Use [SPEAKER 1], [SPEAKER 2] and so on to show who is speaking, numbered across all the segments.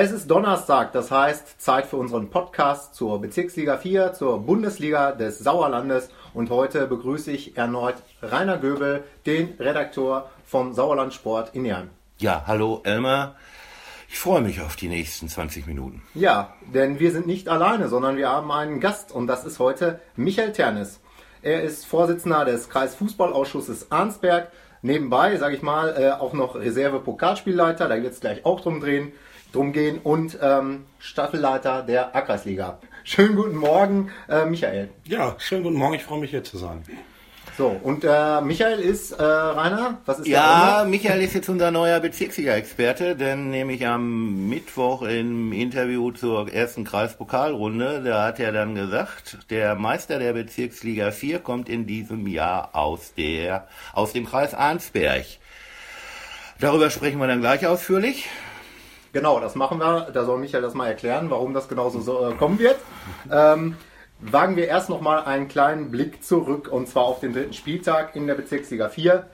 [SPEAKER 1] Es ist Donnerstag, das heißt Zeit für unseren Podcast zur Bezirksliga 4, zur Bundesliga des Sauerlandes. Und heute begrüße ich erneut Rainer Göbel, den Redakteur vom Sauerland Sport in Jern.
[SPEAKER 2] Ja, hallo Elmar. Ich freue mich auf die nächsten 20 Minuten.
[SPEAKER 1] Ja, denn wir sind nicht alleine, sondern wir haben einen Gast und das ist heute Michael Ternes. Er ist Vorsitzender des Kreisfußballausschusses Arnsberg. Nebenbei, sage ich mal, äh, auch noch Reserve-Pokalspielleiter, da wird es gleich auch drum drehen drum gehen und ähm, Staffelleiter der A-Kreisliga. Schönen guten Morgen, äh, Michael.
[SPEAKER 3] Ja, schönen guten Morgen, ich freue mich hier zu sein.
[SPEAKER 1] So, und äh, Michael ist, äh, Rainer, was ist
[SPEAKER 2] Ja, Michael ist jetzt unser neuer Bezirksliga-Experte, denn nämlich am Mittwoch im Interview zur ersten Kreispokalrunde, da hat er dann gesagt, der Meister der Bezirksliga 4 kommt in diesem Jahr aus, der, aus dem Kreis Arnsberg. Darüber sprechen wir dann gleich ausführlich.
[SPEAKER 1] Genau, das machen wir. Da soll Michael das mal erklären, warum das genauso so, äh, kommen wird. Ähm, wagen wir erst noch mal einen kleinen Blick zurück und zwar auf den dritten Spieltag in der Bezirksliga 4.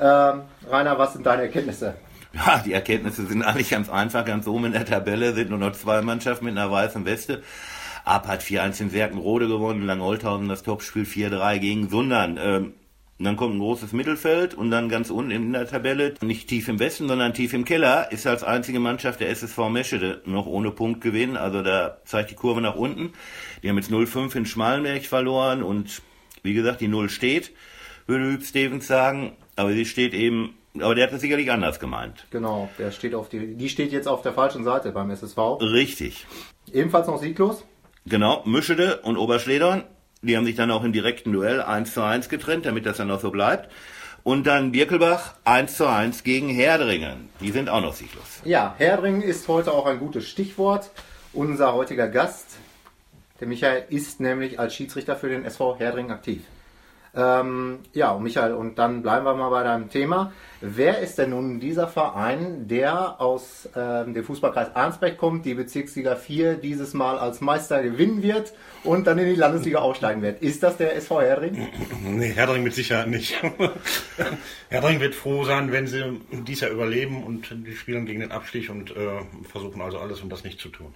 [SPEAKER 1] Ähm, Rainer, was sind deine Erkenntnisse?
[SPEAKER 2] Ja, die Erkenntnisse sind eigentlich ganz einfach. Ganz oben in der Tabelle sind nur noch zwei Mannschaften mit einer weißen Weste. Ab hat 4-1 in Serkenrode gewonnen, Langholthausen das Topspiel 4-3 gegen Sundern. Ähm, und dann kommt ein großes Mittelfeld und dann ganz unten in der Tabelle, nicht tief im Westen, sondern tief im Keller, ist als einzige Mannschaft der SSV Meschede noch ohne Punktgewinn. Also da zeigt die Kurve nach unten. Die haben jetzt 0-5 in Schmalenberg verloren und wie gesagt, die Null steht, würde Hüb Stevens sagen. Aber sie steht eben, aber der hat das sicherlich anders gemeint.
[SPEAKER 1] Genau, der steht auf die, die steht jetzt auf der falschen Seite beim SSV.
[SPEAKER 2] Richtig.
[SPEAKER 1] Ebenfalls noch sieglos?
[SPEAKER 2] Genau, Mischede und Oberschledern die haben sich dann auch im direkten Duell 1 zu 1 getrennt, damit das dann auch so bleibt. Und dann Birkelbach 1 zu 1 gegen Herdringen. Die sind auch noch sieglos.
[SPEAKER 1] Ja, Herdringen ist heute auch ein gutes Stichwort. Unser heutiger Gast, der Michael, ist nämlich als Schiedsrichter für den SV Herdringen aktiv. Ähm, ja, und Michael, und dann bleiben wir mal bei deinem Thema. Wer ist denn nun dieser Verein, der aus ähm, dem Fußballkreis Arnsberg kommt, die Bezirksliga 4 dieses Mal als Meister gewinnen wird und dann in die Landesliga aufsteigen wird? Ist das der SV Herdring?
[SPEAKER 3] Nee, Herdring mit Sicherheit nicht. Herdring wird froh sein, wenn sie dies Jahr überleben und die spielen gegen den Abstieg und äh, versuchen also alles, um das nicht zu tun.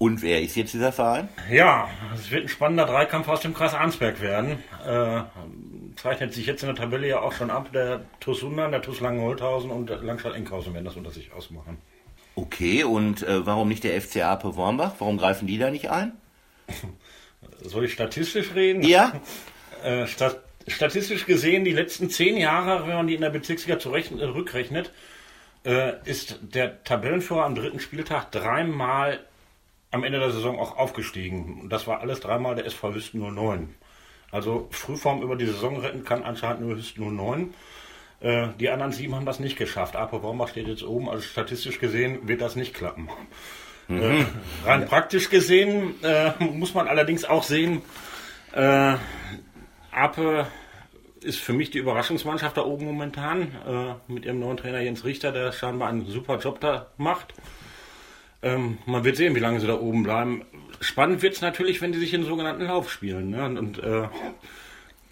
[SPEAKER 2] Und wer ist jetzt dieser Verein?
[SPEAKER 3] Ja, es wird ein spannender Dreikampf aus dem Kreis Arnsberg werden. Äh, zeichnet sich jetzt in der Tabelle ja auch schon ab. Der TuS Sundern, der TuS Langenholthausen und Langstadt-Enkhausen werden das unter sich ausmachen.
[SPEAKER 2] Okay, und äh, warum nicht der FC Ape Wormbach? Warum greifen die da nicht ein?
[SPEAKER 3] Soll ich statistisch reden?
[SPEAKER 2] Ja.
[SPEAKER 3] äh, stat statistisch gesehen, die letzten zehn Jahre, wenn man die in der Bezirksliga zurückrechnet, äh, ist der Tabellenführer am dritten Spieltag dreimal am Ende der Saison auch aufgestiegen. Das war alles dreimal der SV Hüsten 09. Also Frühform über die Saison retten kann anscheinend nur Hüsten 09. Äh, die anderen sieben haben das nicht geschafft. Apo Wormbach steht jetzt oben, also statistisch gesehen wird das nicht klappen. Mhm. Äh, rein praktisch gesehen äh, muss man allerdings auch sehen, äh, Ape ist für mich die Überraschungsmannschaft da oben momentan, äh, mit ihrem neuen Trainer Jens Richter, der scheinbar einen super Job da macht. Ähm, man wird sehen, wie lange sie da oben bleiben. Spannend wird es natürlich, wenn die sich in sogenannten Lauf spielen ne? und, äh,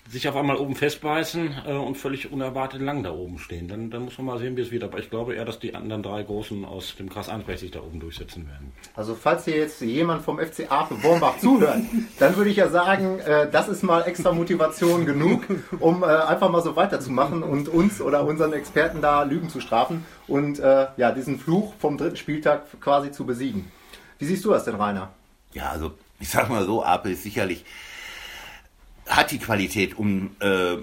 [SPEAKER 3] sich auf einmal oben festbeißen äh, und völlig unerwartet lang da oben stehen. Dann, dann muss man mal sehen, wie es wird. Aber ich glaube eher, dass die anderen drei Großen aus dem Kreis Ansbach sich da oben durchsetzen werden.
[SPEAKER 1] Also falls hier jetzt jemand vom FC Ape Wormbach zuhört, dann würde ich ja sagen, äh, das ist mal extra Motivation genug, um äh, einfach mal so weiterzumachen und uns oder unseren Experten da Lügen zu strafen und äh, ja, diesen Fluch vom dritten Spieltag quasi zu besiegen. Wie siehst du das denn, Rainer?
[SPEAKER 2] Ja, also ich sag mal so, Ape ist sicherlich hat die Qualität um äh,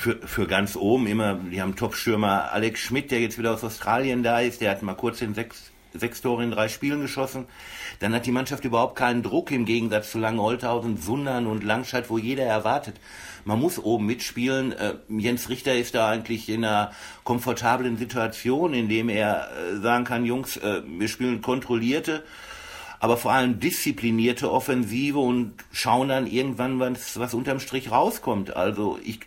[SPEAKER 2] für, für ganz oben immer. Die haben Top-Stürmer Alex Schmidt, der jetzt wieder aus Australien da ist. Der hat mal kurz in sechs, sechs Tore in drei Spielen geschossen. Dann hat die Mannschaft überhaupt keinen Druck im Gegensatz zu Langenholthausen, Sundern und Langscheid, wo jeder erwartet. Man muss oben mitspielen. Äh, Jens Richter ist da eigentlich in einer komfortablen Situation, in dem er äh, sagen kann, Jungs, äh, wir spielen kontrollierte aber vor allem disziplinierte Offensive und schauen dann irgendwann, was, was unterm Strich rauskommt. Also ich,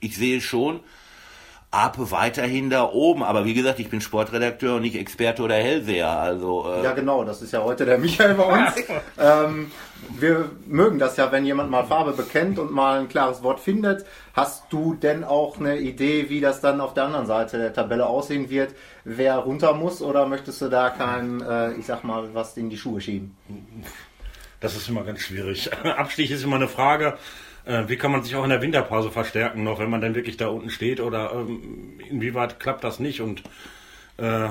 [SPEAKER 2] ich sehe schon Ape weiterhin da oben. Aber wie gesagt, ich bin Sportredakteur und nicht Experte oder Hellseher. Also,
[SPEAKER 1] äh ja, genau, das ist ja heute der Michael bei uns. ähm, wir mögen das ja, wenn jemand mal Farbe bekennt und mal ein klares Wort findet. Hast du denn auch eine Idee, wie das dann auf der anderen Seite der Tabelle aussehen wird? Wer runter muss oder möchtest du da kein, äh, ich sag mal, was in die Schuhe schieben?
[SPEAKER 3] Das ist immer ganz schwierig. Abstieg ist immer eine Frage. Äh, wie kann man sich auch in der Winterpause verstärken noch, wenn man dann wirklich da unten steht oder ähm, inwieweit klappt das nicht und äh,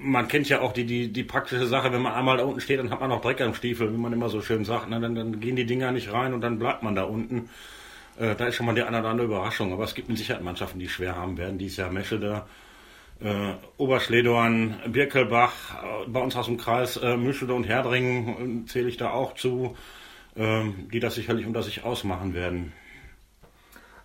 [SPEAKER 3] man kennt ja auch die, die, die praktische Sache, wenn man einmal da unten steht, dann hat man auch Dreck am Stiefel, wie man immer so schön sagt. Ne? Dann, dann gehen die Dinger nicht rein und dann bleibt man da unten. Äh, da ist schon mal die eine oder andere Überraschung. Aber es gibt mit Sicherheit Mannschaften, die schwer haben werden. Dies Jahr Meschede, äh, Oberschledorn, Birkelbach, äh, bei uns aus dem Kreis äh, Mischede und Herdringen äh, zähle ich da auch zu. Ähm, die das sicherlich unter sich ausmachen werden.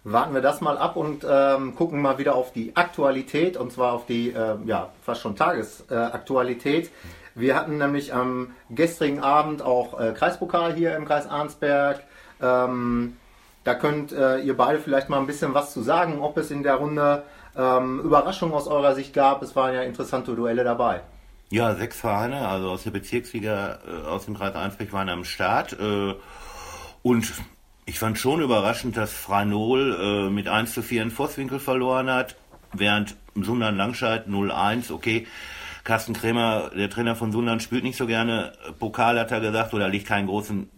[SPEAKER 1] Warten wir das mal ab und ähm, gucken mal wieder auf die Aktualität und zwar auf die äh, ja, fast schon Tagesaktualität. Äh, wir hatten nämlich am gestrigen Abend auch äh, Kreispokal hier im Kreis Arnsberg. Ähm, da könnt äh, ihr beide vielleicht mal ein bisschen was zu sagen, ob es in der Runde ähm, Überraschungen aus eurer Sicht gab. Es waren ja interessante Duelle dabei.
[SPEAKER 2] Ja, sechs Vereine, also aus der Bezirksliga äh, aus dem Kreis Einsberg waren am Start. Äh, und ich fand schon überraschend, dass Franol äh, mit 1 zu 4 in Vosswinkel verloren hat, während Sundern Langscheid 0-1, okay, Carsten Krämer, der Trainer von Sundern, spielt nicht so gerne. Pokal hat er gesagt, oder liegt keinen großen,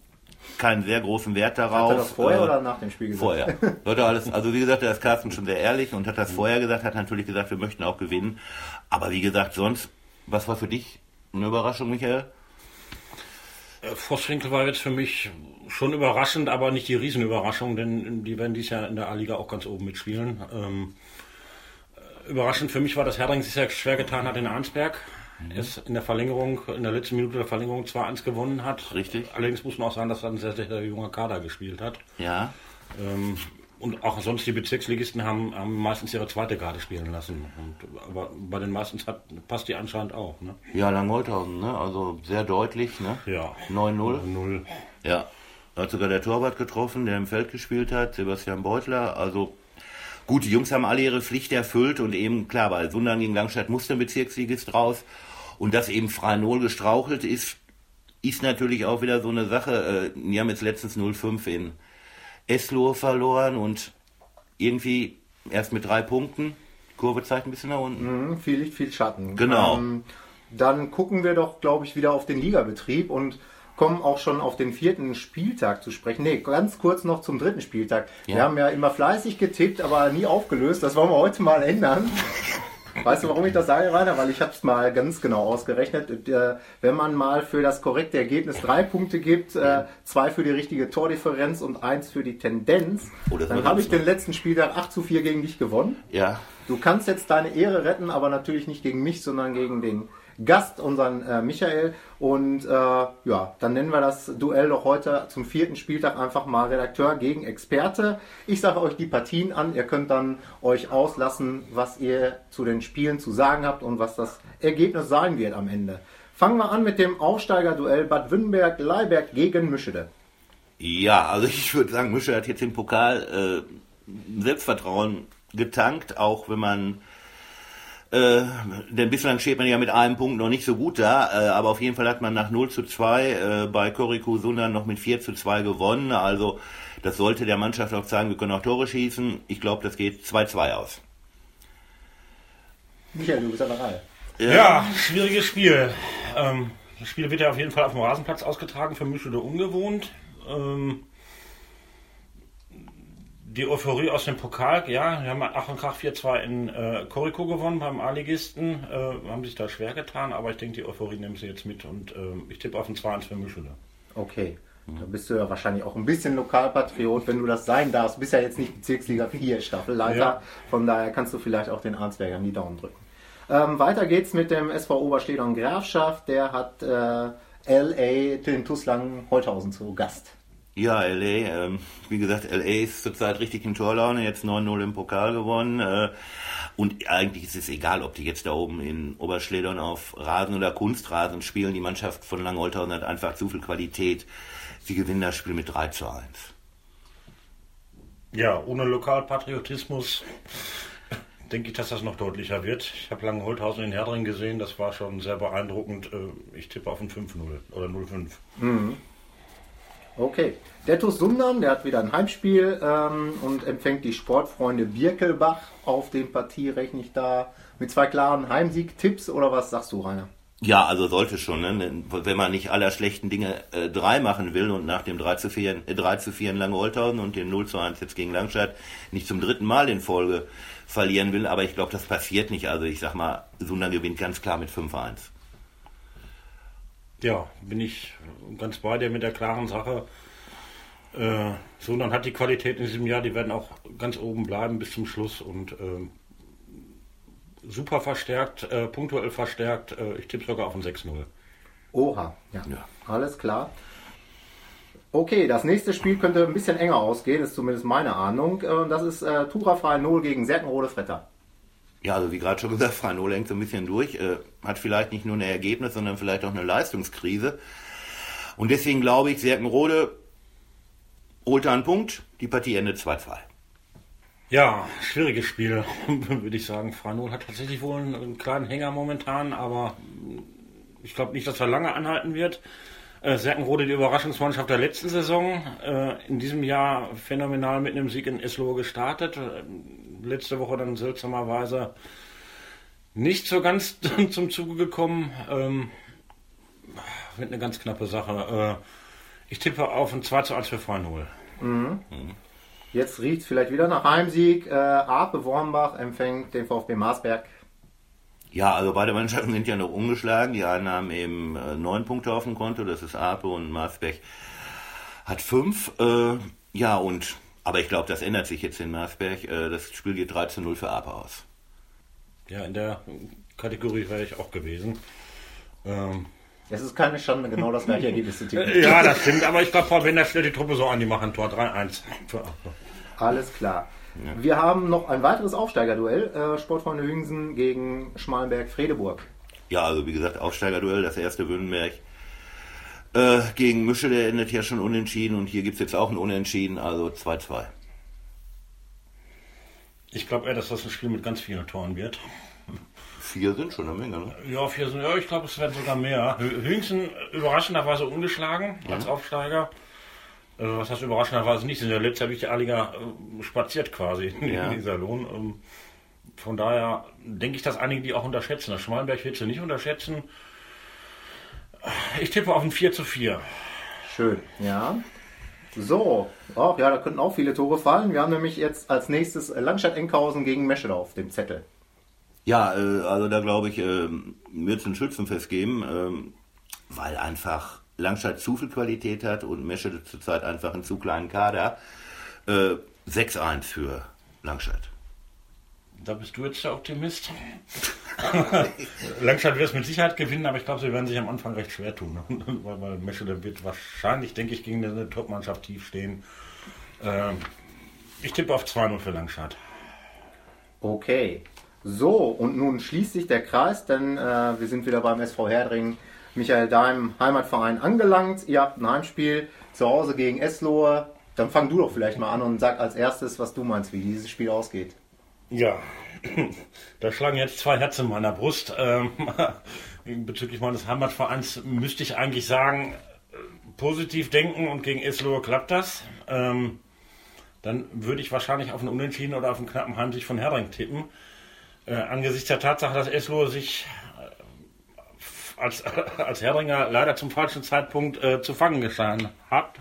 [SPEAKER 2] keinen sehr großen Wert darauf. Hat er
[SPEAKER 1] das vorher äh, oder nach dem Spiel gesagt?
[SPEAKER 2] Vorher. Hört alles, also wie gesagt, da ist Carsten schon sehr ehrlich und hat das mhm. vorher gesagt, hat natürlich gesagt, wir möchten auch gewinnen. Aber wie gesagt, sonst was war für dich eine Überraschung, Michael?
[SPEAKER 3] Äh, Vosswinkel war jetzt für mich schon überraschend, aber nicht die Riesenüberraschung, denn die werden dies Jahr in der A-Liga auch ganz oben mitspielen. Ähm, äh, überraschend für mich war, dass Herdring sich sehr schwer getan hat in Arnsberg. Mhm. Es in der Verlängerung, in der letzten Minute der Verlängerung 2-1 gewonnen hat.
[SPEAKER 2] Richtig.
[SPEAKER 3] Allerdings muss man auch sagen, dass er ein sehr, sehr junger Kader gespielt hat.
[SPEAKER 2] Ja.
[SPEAKER 3] Ähm, und auch sonst die Bezirksligisten haben, haben meistens ihre zweite Garde spielen lassen. Und, aber bei den meisten hat, passt die anscheinend auch. Ne?
[SPEAKER 2] Ja, Langholthausen, ne? also sehr deutlich. Ne?
[SPEAKER 3] Ja.
[SPEAKER 2] 9-0. Ja. Da hat sogar der Torwart getroffen, der im Feld gespielt hat, Sebastian Beutler. Also gut, die Jungs haben alle ihre Pflicht erfüllt und eben, klar, bei Sundern gegen Langstadt musste ein Bezirksligist raus. Und dass eben Frei-Null gestrauchelt ist, ist natürlich auch wieder so eine Sache. Äh, die haben jetzt letztens 0-5 in Eslohe verloren und irgendwie erst mit drei Punkten. Kurve zeigt ein bisschen nach unten.
[SPEAKER 1] Mhm, viel Licht, viel Schatten.
[SPEAKER 2] Genau. Ähm,
[SPEAKER 1] dann gucken wir doch, glaube ich, wieder auf den Ligabetrieb und kommen auch schon auf den vierten Spieltag zu sprechen. Nee, ganz kurz noch zum dritten Spieltag. Ja. Wir haben ja immer fleißig getippt, aber nie aufgelöst. Das wollen wir heute mal ändern. Weißt du, warum ich das sage, Rainer? Weil ich habe es mal ganz genau ausgerechnet. Wenn man mal für das korrekte Ergebnis drei Punkte gibt, äh, zwei für die richtige Tordifferenz und eins für die Tendenz, oh, dann habe ich den letzten Spieltag 8 zu 4 gegen dich gewonnen.
[SPEAKER 2] Ja.
[SPEAKER 1] Du kannst jetzt deine Ehre retten, aber natürlich nicht gegen mich, sondern gegen den Gast, unseren äh, Michael. Und äh, ja, dann nennen wir das Duell doch heute zum vierten Spieltag einfach mal Redakteur gegen Experte. Ich sage euch die Partien an. Ihr könnt dann euch auslassen, was ihr zu den Spielen zu sagen habt und was das Ergebnis sein wird am Ende. Fangen wir an mit dem Aufsteigerduell Bad Wünnberg-Leiberg gegen Mischede.
[SPEAKER 2] Ja, also ich würde sagen, Mischede hat jetzt im Pokal äh, Selbstvertrauen getankt, auch wenn man äh, denn bislang steht man ja mit einem Punkt noch nicht so gut da, äh, aber auf jeden Fall hat man nach 0 zu 2 äh, bei Koriku Sundern noch mit 4 zu 2 gewonnen. Also das sollte der Mannschaft auch zeigen, wir können auch Tore schießen. Ich glaube, das geht 2-2 aus.
[SPEAKER 1] Michael, du bist an der Reihe.
[SPEAKER 3] Ja, ja schwieriges Spiel. Ähm, das Spiel wird ja auf jeden Fall auf dem Rasenplatz ausgetragen, für mich oder ungewohnt. Ähm, die Euphorie aus dem Pokal, ja, wir haben Ach und Krach 4-2 in äh, Koriko gewonnen beim A-Ligisten, äh, haben sich da schwer getan, aber ich denke, die Euphorie nehmen sie jetzt mit und äh, ich tippe auf ein 2-1 für Mischule.
[SPEAKER 1] Okay. Da bist du ja wahrscheinlich auch ein bisschen Lokalpatriot, wenn du das sein darfst. Du bist ja jetzt nicht Bezirksliga 4 Staffelleiter. Ja. Von daher kannst du vielleicht auch den Arnsbergern die Daumen drücken. Ähm, weiter geht's mit dem SV Oberstedern Grafschaft. Der hat äh, LA den Tuslang Holthausen zu Gast.
[SPEAKER 2] Ja, LA, ähm, wie gesagt, LA ist zurzeit richtig in Torlaune, jetzt 9-0 im Pokal gewonnen. Äh, und eigentlich ist es egal, ob die jetzt da oben in Oberschledern auf Rasen oder Kunstrasen spielen. Die Mannschaft von Langholthausen hat einfach zu viel Qualität. Sie gewinnen das Spiel mit 3 zu 1.
[SPEAKER 3] Ja, ohne Lokalpatriotismus denke ich, dass das noch deutlicher wird. Ich habe lange Holthausen in Herdring gesehen, das war schon sehr beeindruckend. Äh, ich tippe auf ein 5-0 oder 0-5. Mhm.
[SPEAKER 1] Okay. Der TuS Sundern, der hat wieder ein Heimspiel ähm, und empfängt die Sportfreunde Birkelbach. Auf dem Partie rechne ich da mit zwei klaren Heimsieg-Tipps oder was sagst du, Rainer?
[SPEAKER 2] Ja, also sollte schon, ne? wenn man nicht aller schlechten Dinge äh, drei machen will und nach dem 3 zu 4, äh, 3 zu 4 in Lange-Holthausen und dem 0 zu 1 jetzt gegen Langstadt nicht zum dritten Mal in Folge verlieren will, aber ich glaube, das passiert nicht. Also ich sag mal, Sundern gewinnt ganz klar mit 5-1.
[SPEAKER 3] Ja, bin ich ganz bei dir mit der klaren Sache. Äh, Sundern hat die Qualität in diesem Jahr, die werden auch ganz oben bleiben bis zum Schluss und äh, super verstärkt, äh, punktuell verstärkt. Äh, ich tippe sogar auf ein 6-0.
[SPEAKER 1] Oha, ja. ja. Alles klar. Okay, das nächste Spiel könnte ein bisschen enger ausgehen, ist zumindest meine Ahnung. Äh, das ist äh, Tura Freie 0 gegen Serkenrode Fretter.
[SPEAKER 2] Ja, also wie gerade schon gesagt, 0 hängt so ein bisschen durch. Äh, hat vielleicht nicht nur ein Ergebnis, sondern vielleicht auch eine Leistungskrise. Und deswegen glaube ich, Serkenrode holt einen Punkt. Die Partie endet 2-2.
[SPEAKER 3] Ja, schwieriges Spiel, würde ich sagen. Franol hat tatsächlich wohl einen, einen, kleinen Hänger momentan, aber ich glaube nicht, dass er lange anhalten wird. Äh, Serkenrode die Überraschungsmannschaft der letzten Saison. Äh, in diesem Jahr phänomenal mit einem Sieg in Eslohe gestartet. Letzte Woche dann seltsamerweise nicht so ganz zum Zuge gekommen. Ähm, wird eine ganz knappe Sache. Äh, ich tippe auf ein 2 zu 1 für Freinol. Mhm.
[SPEAKER 1] Mhm. Jetzt riecht es vielleicht wieder nach Heimsieg. Äh, Ape Wormbach empfängt den VfB Marsberg.
[SPEAKER 2] Ja, also beide Mannschaften sind ja noch ungeschlagen. Die einen haben eben äh, neun Punkte auf dem Konto, das ist Ape und Marsberg hat fünf. Äh, ja, und aber ich glaube, das ändert sich jetzt in Marsberg. Äh, das Spiel geht 3 zu 0 für Ape aus.
[SPEAKER 3] Ja, in der Kategorie wäre ich auch gewesen.
[SPEAKER 1] Ähm, es ist keine Schande, genau das gleiche Ergebnis zu tippen.
[SPEAKER 3] Ja, das stimmt, aber ich glaube, wenn der stellt die Truppe so an, die machen Tor 3-1 für Ape.
[SPEAKER 1] Alles klar. Ja. Wir haben noch ein weiteres Aufsteigerduell. Äh, Sportfreunde Hüngsen gegen Schmalenberg-Fredeburg.
[SPEAKER 2] Ja, also wie gesagt, Aufsteigerduell, das erste Würnberg. Äh, gegen Mische, der endet ja schon unentschieden und hier gibt es jetzt auch ein Unentschieden, also 2-2.
[SPEAKER 3] Ich glaube eher, dass das ein Spiel mit ganz vielen Toren wird.
[SPEAKER 2] Vier sind schon eine Menge, ne?
[SPEAKER 3] Ja, vier sind, ja, ich glaube, es werden sogar mehr. Hüngsen überraschenderweise ungeschlagen ja. als Aufsteiger. Also was heißt überraschenderweise nicht? Sind ja durch die A-Liga äh, spaziert quasi ja. in dieser Lohn. Ähm, von daher denke ich, dass einige die auch unterschätzen. Das Schmalenberg wird sie nicht unterschätzen. Ich tippe auf ein 4 zu 4.
[SPEAKER 1] Schön, ja. So, oh, ja, da könnten auch viele Tore fallen. Wir haben nämlich jetzt als nächstes Langstadt-Enkhausen gegen Meschede auf dem Zettel.
[SPEAKER 2] Ja, äh, also da glaube ich, äh, wird es ein Schützenfest geben, äh, weil einfach Langstadt zu viel Qualität hat und Meschede zurzeit einfach einen zu kleinen Kader. Äh, 6-1 für Langstadt.
[SPEAKER 3] Da bist du jetzt der Optimist. Langstadt wird es mit Sicherheit gewinnen, aber ich glaube, sie werden sich am Anfang recht schwer tun. weil, weil Meschede wird wahrscheinlich, denke ich, gegen eine Top-Mannschaft tief stehen. Äh, ich tippe auf 2-0 für Langstadt.
[SPEAKER 1] Okay. So, und nun schließt sich der Kreis, denn äh, wir sind wieder beim SV Herdring Michael Daim Heimatverein angelangt. Ihr habt ein Heimspiel zu Hause gegen Eslohe. Dann fang du doch vielleicht mal an und sag als erstes, was du meinst, wie dieses Spiel ausgeht.
[SPEAKER 3] Ja, da schlagen jetzt zwei Herzen in meiner Brust. Ähm, bezüglich meines Heimatvereins müsste ich eigentlich sagen, positiv denken und gegen Eslohe klappt das. Ähm, dann würde ich wahrscheinlich auf einen Unentschieden oder auf einen knappen Heimsieg von Herdring tippen. Äh, angesichts der Tatsache, dass Eslohe sich als, als Herdringer leider zum falschen Zeitpunkt äh, zu fangen geschahen hat,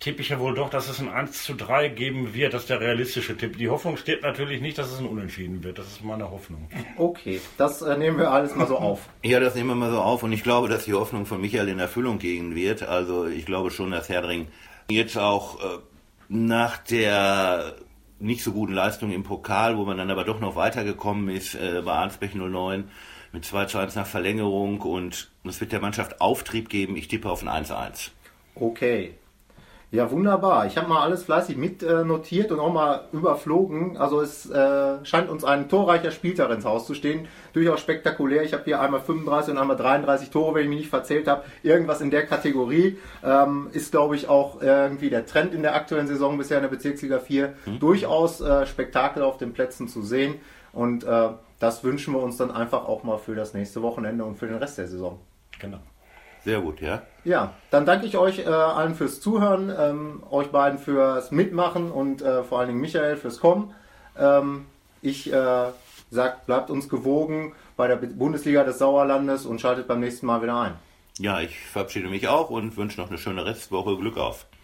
[SPEAKER 3] tippe ich ja wohl doch, dass es ein 1 zu 3 geben wird. Das ist der realistische Tipp. Die Hoffnung steht natürlich nicht, dass es ein Unentschieden wird. Das ist meine Hoffnung.
[SPEAKER 1] Okay, das äh, nehmen wir alles mal so auf.
[SPEAKER 2] ja, das nehmen wir mal so auf. Und ich glaube, dass die Hoffnung von Michael in Erfüllung gehen wird. Also ich glaube schon, dass Herdring jetzt auch äh, nach der nicht so guten Leistung im Pokal, wo man dann aber doch noch weitergekommen ist, äh, bei Arnsbech 09, mit 2 zu 1 nach Verlängerung und es wird der Mannschaft Auftrieb geben. Ich tippe auf ein 1-1.
[SPEAKER 1] Okay. Ja, wunderbar. Ich habe mal alles fleißig mit äh, und auch mal überflogen. Also es äh, scheint uns ein torreicher Spieltag ins Haus zu stehen. Durchaus spektakulär. Ich habe hier einmal 35 und einmal 33 Tore, wenn ich mich nicht verzählt habe. Irgendwas in der Kategorie ähm, ist, glaube ich, auch irgendwie der Trend in der aktuellen Saison bisher in der Bezirksliga 4. Mhm. Durchaus äh, Spektakel auf den Plätzen zu sehen. Und äh, das wünschen wir uns dann einfach auch mal für das nächste Wochenende und für den Rest der Saison.
[SPEAKER 2] Genau. Sehr gut, ja.
[SPEAKER 1] Ja, dann danke ich euch äh, allen fürs Zuhören, ähm, euch beiden fürs Mitmachen und äh, vor allen Dingen Michael fürs Kommen. Ähm, ich äh, sag, bleibt uns gewogen bei der Bundesliga des Sauerlandes und schaltet beim nächsten Mal wieder ein.
[SPEAKER 2] Ja, ich verabschiede mich auch und wünsche noch eine schöne Restwoche. Glück auf.